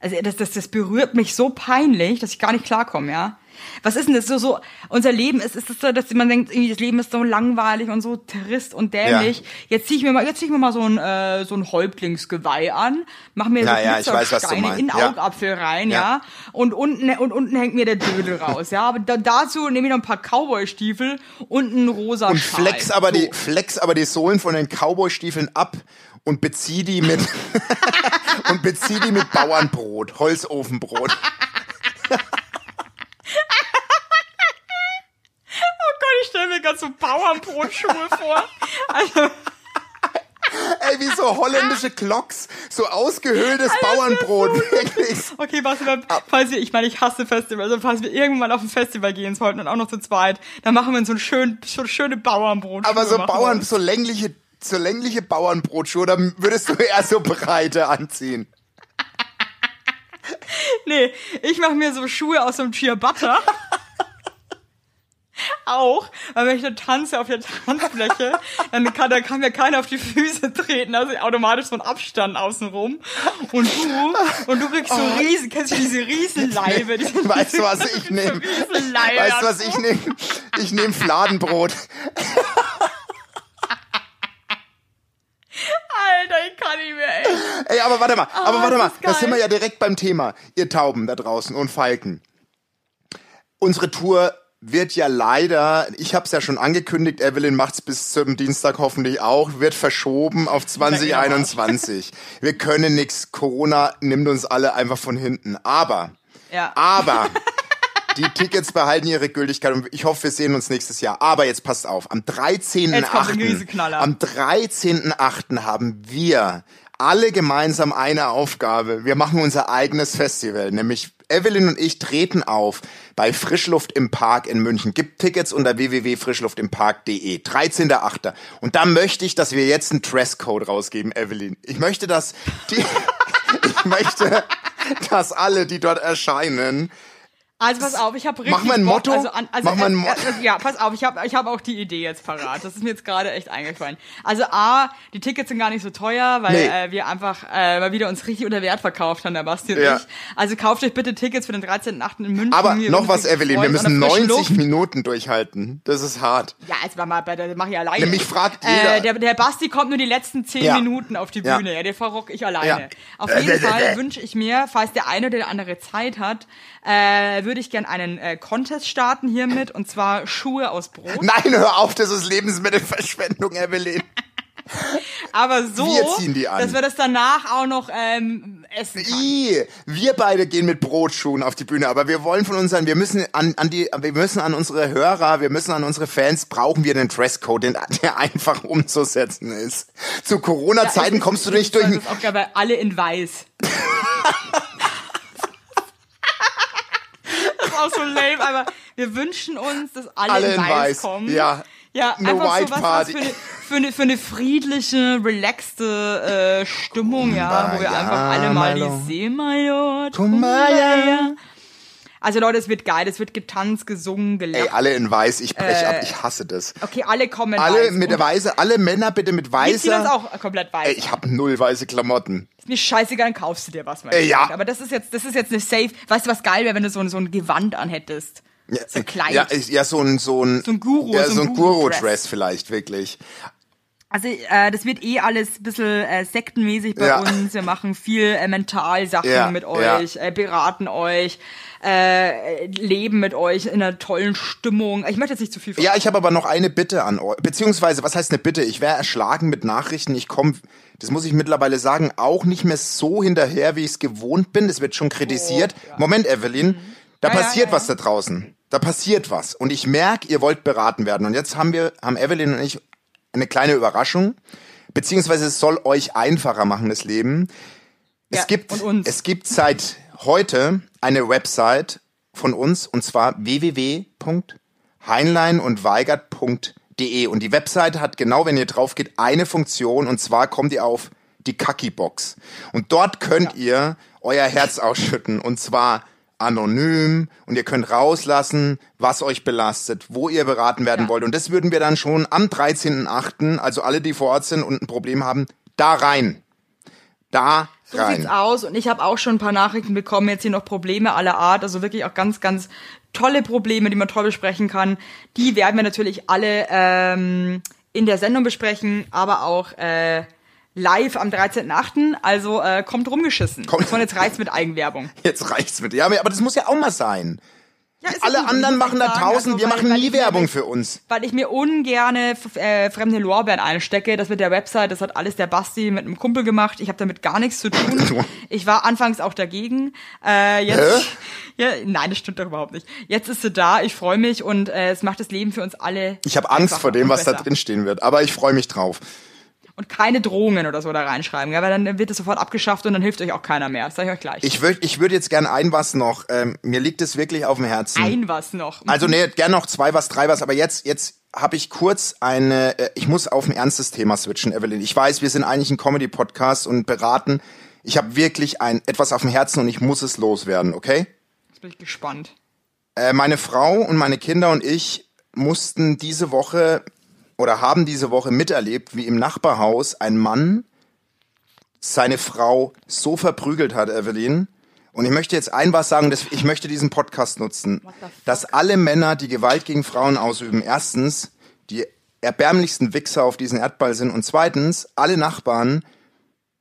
also das, das, das berührt mich so peinlich, dass ich gar nicht klarkomme, ja. Was ist denn das so, so, unser Leben ist, ist das so, dass man denkt, irgendwie, das Leben ist so langweilig und so trist und dämlich. Ja. Jetzt zieh ich mir mal, jetzt zieh ich mir mal so ein, äh, so ein Häuptlingsgeweih an, mach mir so Ja, ja, ich weiß, was du Glitzersteine meinst. in Ja. Augapfel rein, ja. Ja. Und unten, und unten hängt mir der Dödel raus, ja. Aber da, dazu nehme ich noch ein paar Cowboy-Stiefel und einen rosa Und Schal. flex aber, so. die, flex aber die Sohlen von den Cowboy-Stiefeln ab und bezieh die mit, und bezieh die mit Bauernbrot, Holzofenbrot. Oh Gott, ich stelle mir gerade so Bauernbrotschuhe vor. Also, Ey, wie so holländische Glocks, so ausgehöhltes Bauernbrot, wirklich. okay, was wir, falls wir, ich meine, ich hasse Festivals, also falls wir irgendwann auf ein Festival gehen sollten und auch noch zu zweit, dann machen wir so ein schön, so schöne Bauernbrotschuhe. Aber so Bauern, so längliche, so längliche Bauernbrotschuhe, da würdest du eher so breite anziehen. Nee, ich mache mir so Schuhe aus so einem Ciabatta. Auch, weil wenn ich dann tanze auf der Tanzfläche, dann kann, dann kann mir keiner auf die Füße treten, also automatisch so ein Abstand außenrum. Und du, und du kriegst so riesen, kennst du diese Riesenleibe? Diese, Oh. Weißt du, was ich nehme? Weißt du, was ich nehme? Ich nehme Fladenbrot. Alter, ich kann nicht mehr, ey. Ey, aber warte mal, aber warte das mal, da sind wir ja direkt beim Thema. Ihr Tauben da draußen und Falken. Unsere Tour wird ja leider, ich habe es ja schon angekündigt, Evelyn macht's bis zum Dienstag hoffentlich auch, wird verschoben auf 2021. Wir können nix, Corona nimmt uns alle einfach von hinten. Aber, Ja. aber, die Tickets behalten ihre Gültigkeit und ich hoffe, wir sehen uns nächstes Jahr. Aber jetzt passt auf, am Jetzt kommt ein 13.8. Riesenknaller. am 13.8. haben wir alle gemeinsam eine Aufgabe. Wir machen unser eigenes Festival, nämlich Evelyn und ich treten auf bei Frischluft im Park in München. Gibt Tickets unter www.frischluftimpark.de. 13.8. Und da möchte ich, dass wir jetzt einen Dresscode rausgeben, Evelyn. Ich möchte, dass die, ich möchte, dass alle, die dort erscheinen, Also pass auf, ich habe richtig Mach mal ein Bock, Motto. Also, an, also Mach mal ein äh, Mo- äh, ja, pass auf, ich habe ich hab auch die Idee jetzt parat. Das ist mir jetzt gerade echt eingefallen. Also A, die Tickets sind gar nicht so teuer, weil Nee. äh, wir einfach äh, mal wieder uns richtig unter Wert verkauft haben, der Basti und Ja. ich. Also kauft euch bitte Tickets für den 13.8. in München. aber Wir noch was, Evelyn, wir müssen Und auf frischen 90 Luft. Minuten durchhalten. Das ist hart. Ja, jetzt war mal bei der, mach ich alleine. Mich fragt jeder. Äh, der, der Basti kommt nur die letzten zehn Ja. Minuten auf die Ja. Bühne. Ja, den verrock ich alleine. Ja. Auf Äh, jeden äh, Fall äh. wünsche ich mir, falls der eine oder der andere Zeit hat, äh, würde ich gern einen äh, Contest starten hiermit und zwar Schuhe aus Brot. Nein, hör auf, das ist Lebensmittelverschwendung, Evelyn. Aber so, Wir ziehen die an. dass wir das danach auch noch ähm, essen können. I, wir beide gehen mit Brotschuhen auf die Bühne, aber wir wollen von unseren, wir müssen an, an die, wir müssen an unsere Hörer, wir müssen an unsere Fans, brauchen wir einen Dresscode, den, der einfach umzusetzen ist. Zu Corona-Zeiten Ja, kommst du ich- nicht durch. Das auch weil alle in weiß. das ist auch so lame, aber wir wünschen uns, dass alle, Alle in, weiß, weiß, kommen. ja. Ja, Eine einfach White so was, Party. was für, eine, für, eine, für eine friedliche, relaxte äh, Stimmung, ja, wo wir ja, einfach alle mal die Seemajor. Kumbaya. Also Leute, es wird geil, es wird getanzt, gesungen, Ey, gelacht. alle in weiß, ich brech Äh, ab, ich hasse das. Okay, alle kommen Alle weiß. mit Und weiße, alle Männer bitte mit Wir ziehen uns weißer. auch komplett weiß. Ey, ich hab null weiße Klamotten. Ist mir scheißegal, dann kaufst du dir was, mein Äh, ja. Freund. Aber das ist jetzt, das ist jetzt eine safe. Weißt du, was geil wäre, wenn du so, ein- so ein Gewand anhättest? Ja, So ein Kleid. Ja, ich- ja, so ein, so ein, So ein Guru, ja, so ein so ein Guru-Dress. Guru-Dress vielleicht, wirklich. Also äh, das wird eh alles ein bisschen äh, sektenmäßig bei Ja. uns. Wir machen viel äh, Mentalsachen Ja, mit ja. euch, äh, beraten euch, äh, leben mit euch in einer tollen Stimmung. Ich möchte jetzt nicht zu viel Ja, ich habe aber noch eine Bitte an euch. Beziehungsweise, was heißt eine Bitte? Ich wäre erschlagen mit Nachrichten. Ich komme, das muss ich mittlerweile sagen, auch nicht mehr so hinterher, wie ich es gewohnt bin. Es wird schon kritisiert. Moment, Evelyn, da Oh, Ja, ja, passiert ja, was ja. da draußen. Da passiert was. Und ich merke, ihr wollt beraten werden. Und jetzt haben wir, haben Evelyn und ich eine kleine Überraschung. Beziehungsweise es soll euch einfacher machen, das Leben. Ja, es gibt, und es gibt seit heute eine Website von uns und zwar www.heinleinundweigert.de und die Website hat genau, wenn ihr drauf geht, eine Funktion und zwar kommt ihr auf die Kaki-Box. Und dort könnt ihr euer Herz ausschütten und zwar anonym und ihr könnt rauslassen, was euch belastet, wo ihr beraten werden Ja. wollt und das würden wir dann schon am 13.8., also alle, die vor Ort sind und ein Problem haben, da rein. Da So rein. sieht's aus. Und ich habe auch schon ein paar Nachrichten bekommen, jetzt hier noch Probleme aller Art, also wirklich auch ganz, ganz tolle Probleme, die man toll besprechen kann. Die werden wir natürlich alle ähm, in der Sendung besprechen, aber auch äh, live am 13.8. Also äh, kommt rumgeschissen. Kommt- Und jetzt reicht's mit Eigenwerbung. Jetzt reicht's mit. Ja, aber das muss ja auch mal sein. Ja, Alle anderen machen da tausend, also, wir machen nie mir Werbung nicht- für uns. weil ich mir ungerne äh, fremde Lorbeeren einstecke. Das mit der Website, das hat alles der Basti mit einem Kumpel gemacht. Ich habe damit gar nichts zu tun. Ich war anfangs auch dagegen. Äh, jetzt, ja, nein, das stimmt doch überhaupt nicht. Jetzt ist sie da. Ich freue mich und äh, es macht das Leben für uns alle. Ich habe Angst vor dem, was da besser. drin stehen wird, aber ich freue mich drauf. Und keine Drohungen oder so da reinschreiben, ja, weil dann wird es sofort abgeschafft und dann hilft euch auch keiner mehr. Das sage ich euch gleich. Ich würde ich würd jetzt gern ein was noch. Ähm, mir liegt es wirklich auf dem Herzen. Ein was noch. Also nee, gern noch zwei was, drei was, aber jetzt jetzt habe ich kurz eine äh, ich muss auf ein ernstes Thema switchen, Evelyn. Ich weiß, wir sind eigentlich ein Comedy Podcast und beraten. Ich habe wirklich ein etwas auf dem Herzen und ich muss es loswerden, okay? Jetzt bin ich gespannt. Äh, meine Frau und meine Kinder und ich mussten diese Woche oder haben diese Woche miterlebt, wie im Nachbarhaus ein Mann seine Frau so verprügelt hat, Evelyn. Und ich möchte jetzt ein was sagen, das, ich möchte diesen Podcast nutzen, dass alle Männer, die Gewalt gegen Frauen ausüben, erstens die erbärmlichsten Wichser auf diesem Erdball sind und zweitens alle Nachbarn,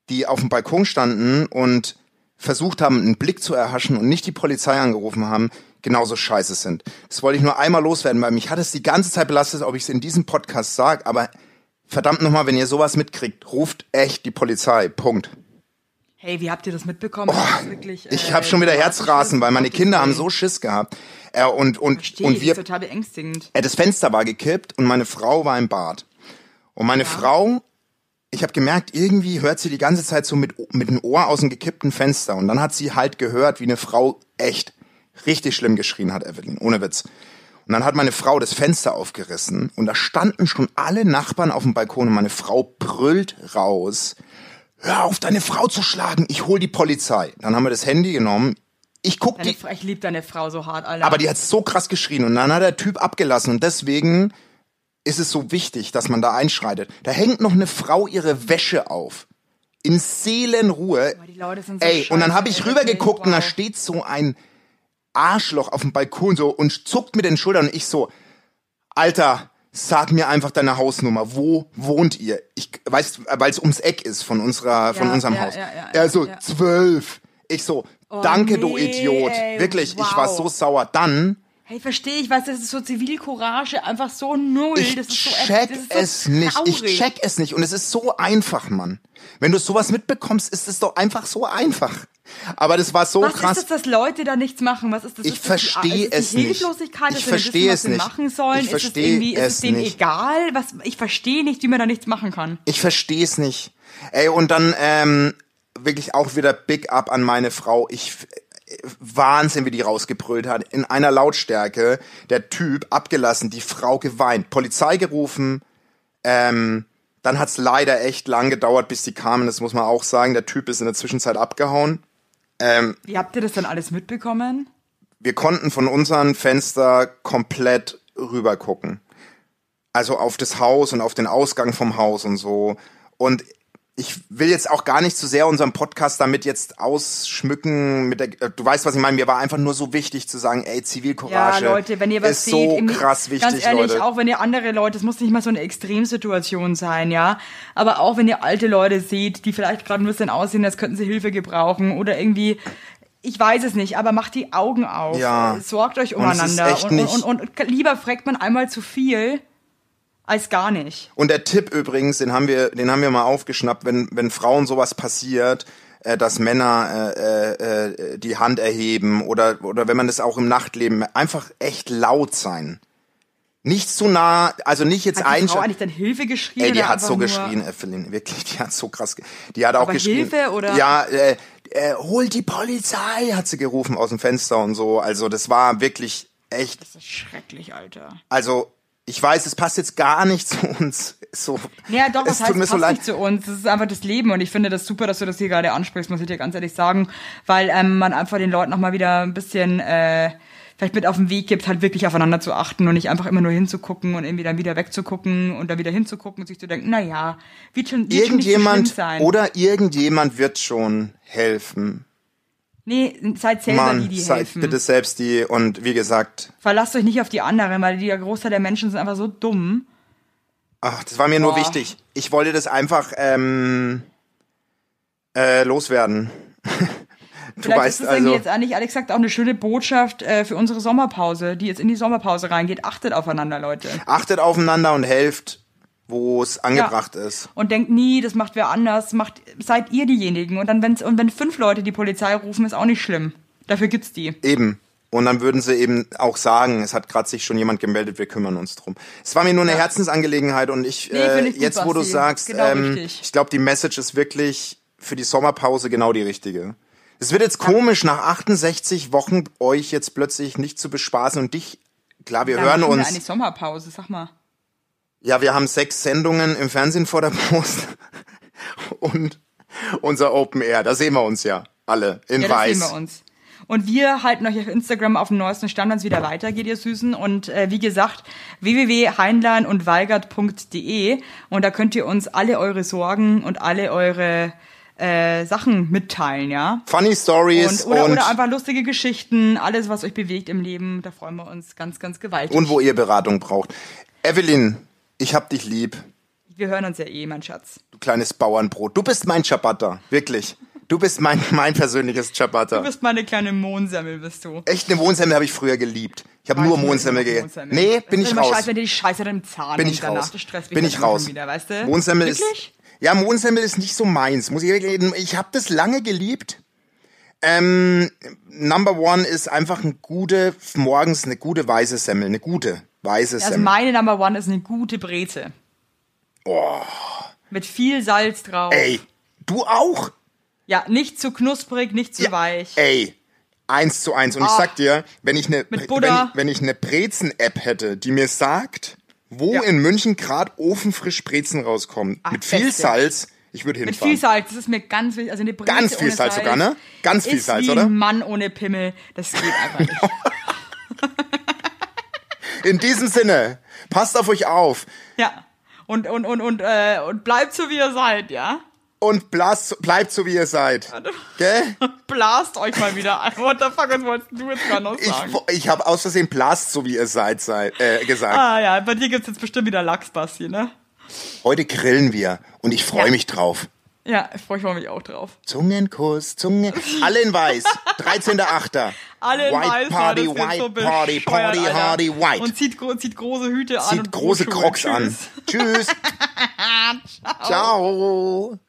die auf dem Balkon standen und versucht haben, einen Blick zu erhaschen und nicht die Polizei angerufen haben, genauso scheiße sind. Das wollte ich nur einmal loswerden, weil mich hat es die ganze Zeit belastet, ob ich es in diesem Podcast sage, aber verdammt nochmal, wenn ihr sowas mitkriegt, ruft echt die Polizei. Punkt. Hey, wie habt ihr das mitbekommen? Das ist wirklich, Oh, Ich äh, habe schon wieder Herzrasen, weil meine Kinder haben so Schiss gehabt. Äh, und und, Verstehe und wir, ist total beängstigend. äh, das Fenster war gekippt und meine Frau war im Bad. Und meine Frau, ich habe gemerkt, irgendwie hört sie die ganze Zeit so mit, mit dem Ohr aus dem gekippten Fenster. Und dann hat sie halt gehört, wie eine Frau echt richtig schlimm geschrien hat, Evelyn, ohne Witz. Und dann hat meine Frau das Fenster aufgerissen und da standen schon alle Nachbarn auf dem Balkon und meine Frau brüllt raus, hör auf, deine Frau zu schlagen, ich hol die Polizei. Dann haben wir das Handy genommen. Ich guck Deine die, ich liebe deine Frau so hart, Alter. aber die hat so krass geschrien und dann hat der Typ abgelassen und deswegen ist es so wichtig, dass man da einschreitet. Da hängt noch eine Frau ihre Wäsche auf. In Seelenruhe. die Leute sind so Ey, und dann scheiße, habe ich rübergeguckt und da wow. steht so ein Arschloch auf dem Balkon so und zuckt mit den Schultern und ich so, Alter, sag mir einfach deine Hausnummer. Wo wohnt ihr? Ich weiß, weil es ums Eck ist von unserer, von Ja, unserem ja, Haus. ja, ja, er so, ja. zwölf. Ich so, danke, du nee, Idiot. ey, Wirklich, ich war wow. so sauer. Dann Hey, verstehe ich, was das ist so Zivilcourage, einfach so null. Ich das ist so, check das ist so es nicht. Ich traurig. check es nicht. Und es ist so einfach, Mann. Wenn du sowas mitbekommst, ist es doch einfach so einfach. Aber das war so Was krass. ist das, dass Leute da nichts machen? Was ist das? Ich verstehe es nicht. Hilflosigkeit, Ich nicht verstehe es was nicht. machen sollen? Ich ist es verstehe irgendwie, ist es es denen nicht. egal? Was, ich verstehe nicht, wie man da nichts machen kann. Ich verstehe es nicht. Ey, und dann ähm, wirklich auch wieder Big Up an meine Frau. Ich Wahnsinn, wie die rausgebrüllt hat. In einer Lautstärke. Der Typ abgelassen, die Frau geweint. Polizei gerufen. Ähm, dann hat's leider echt lang gedauert, bis die kamen. Das muss man auch sagen. Der Typ ist in der Zwischenzeit abgehauen. Wie habt ihr das dann alles mitbekommen? wir konnten von unserem Fenster komplett rüber gucken. Also auf das Haus und auf den Ausgang vom Haus und so. Und ich will jetzt auch gar nicht zu sehr unseren Podcast damit jetzt ausschmücken. Mit der, äh, du weißt, was ich meine. Mir war einfach nur so wichtig zu sagen, ey, Zivilcourage Ja, Leute, wenn ihr was ist seht, so krass wichtig, ganz ehrlich, Leute. auch wenn ihr andere Leute, es muss nicht mal so eine Extremsituation sein, ja, aber auch wenn ihr alte Leute seht, die vielleicht gerade ein bisschen aussehen, als könnten sie Hilfe gebrauchen oder irgendwie ich weiß es nicht, aber macht die Augen auf. Ja. Sorgt euch umeinander. Und, und, und, und lieber fragt man einmal zu viel als gar nicht. Und der Tipp übrigens, den haben wir, den haben wir mal aufgeschnappt, wenn, wenn Frauen sowas passiert, äh, dass Männer äh, äh, äh, die Hand erheben oder, oder wenn man das auch im Nachtleben, einfach echt laut sein. Nicht zu nah, also nicht jetzt Hat die Frau einschalten. eigentlich dann Hilfe geschrien? Ey, die hat so geschrien, Evelyn, wirklich, die hat so krass, die hat auch Aber geschrien. Hilfe oder- Ja, äh, äh, holt die Polizei, hat sie gerufen aus dem Fenster und so. Also das war wirklich echt, Das ist schrecklich, Alter. also Ich weiß, es passt jetzt gar nicht zu uns. So, Ja, doch, es das heißt, tut mir passt so leid. nicht zu uns. Das ist einfach das Leben und ich finde das super, dass du das hier gerade ansprichst, muss ich dir ganz ehrlich sagen, weil ähm, man einfach den Leuten noch mal wieder ein bisschen äh, vielleicht mit auf den Weg gibt, halt wirklich aufeinander zu achten und nicht einfach immer nur hinzugucken und irgendwie dann wieder wegzugucken und dann wieder hinzugucken und sich zu denken, na ja, wird schon, wird schon nicht so Irgendjemand sein. oder irgendjemand wird schon helfen. Nee, seid selber Mann, die, die seid helfen. bitte selbst die und wie gesagt, Verlasst euch nicht auf die anderen, weil der Großteil der Menschen sind einfach so dumm. ach, das war mir nur Boah. wichtig. Ich wollte das einfach ähm, äh, loswerden. du Vielleicht weißt ist es irgendwie also, jetzt eigentlich, Alex sagt, auch eine schöne Botschaft äh, für unsere Sommerpause, die jetzt in die Sommerpause reingeht. Achtet aufeinander, Leute. achtet aufeinander und helft, wo es angebracht ist. Und denkt nie, das macht wer anders, macht, seid ihr diejenigen. Und dann, wenn's, und wenn fünf Leute die Polizei rufen, ist auch nicht schlimm. Dafür gibt's die. Eben. Und dann würden sie eben auch sagen, es hat gerade sich schon jemand gemeldet, wir kümmern uns drum. Es war mir nur eine Herzensangelegenheit und ich, Nee, äh, ich gut, jetzt wo du sagst, Genau ähm, richtig. ich glaube, die Message ist wirklich für die Sommerpause genau die richtige. Es wird jetzt komisch, nach 68 Wochen euch jetzt plötzlich nicht zu bespaßen und dich, klar, wir Dann hören machen wir uns. eigentlich Sommerpause, sag mal. Ja, wir haben sechs Sendungen im Fernsehen vor der Brust und unser Open Air. Da sehen wir uns ja alle in Ja, weiß. sehen wir uns. Und wir halten euch auf Instagram auf dem neuesten Stand, wenn es wieder weitergeht, ihr Süßen. Und äh, wie gesagt, www.heinleinundweigert.de und da könnt ihr uns alle eure Sorgen und alle eure äh, Sachen mitteilen, ja? Funny Stories Und, oder, und, oder einfach lustige Geschichten, alles, was euch bewegt im Leben, da freuen wir uns ganz, ganz gewaltig. und wo ihr Beratung braucht. Evelyn, ich hab dich lieb, wir hören uns ja eh, mein Schatz. du kleines Bauernbrot. Du bist mein Ciabatta, wirklich. Du bist mein, mein persönliches Ciabatta. Du bist meine kleine Mohnsemmel, bist du. Echt, eine Wohnsemmel habe ich früher geliebt. Ich habe nur Mohnsemmel gegessen. Nee, bin ich raus. Scheiße, wenn dir die Scheiße dann im Zahn Bin ich raus. Bin ich raus. Wieder, weißt du? Mohnsemmel ist. Wirklich? Ja, Mohnsemmel ist nicht so meins. Muss ich wirklich. Ich habe das lange geliebt. Ähm, Number One ist einfach eine gute, morgens eine gute weiße Semmel. Eine gute weiße Also meine Number One ist eine gute Breze. Oh, Mit viel Salz drauf. ey, du auch? Ja, nicht zu knusprig, nicht zu Ja, weich. Ey, eins zu eins. Und ich Ah. sag dir, wenn ich eine, Mit wenn, wenn ich eine Brezen-App hätte, die mir sagt, wo Ja. in München grad ofenfrisch Brezen rauskommen, Ach, mit viel Beste. Salz, ich würde Mit hinfahren. viel Salz, das ist mir ganz wichtig. Also eine Breze Ganz viel ohne Salz sogar, ne? Ganz viel Salz, wie oder? ein Mann ohne Pimmel. Das geht einfach nicht. In diesem Sinne, passt auf euch auf ja. Und, und, und, und, äh, und bleibt so, wie ihr seid, ja? und blast, bleibt so, wie ihr seid. Gell? Blast euch mal wieder ein. What the fuck, was wolltest du jetzt gerade noch Ich, sagen? ich habe aus Versehen blast, so wie ihr seid, seid äh, gesagt. ah ja, bei dir gibt's jetzt bestimmt wieder Lachs, Basti, ne? Heute grillen wir und ich freue Ja. mich drauf. Ja, ich freue mich auch drauf. Zungenkuss, Zunge, alle in weiß. 13.8. Alle in White weiß, Party, das White so Party, Party. Hardy, White. Und zieht, zieht große Hüte an Zieht große. Crocs an. Tschüss. Tschüss. Ciao.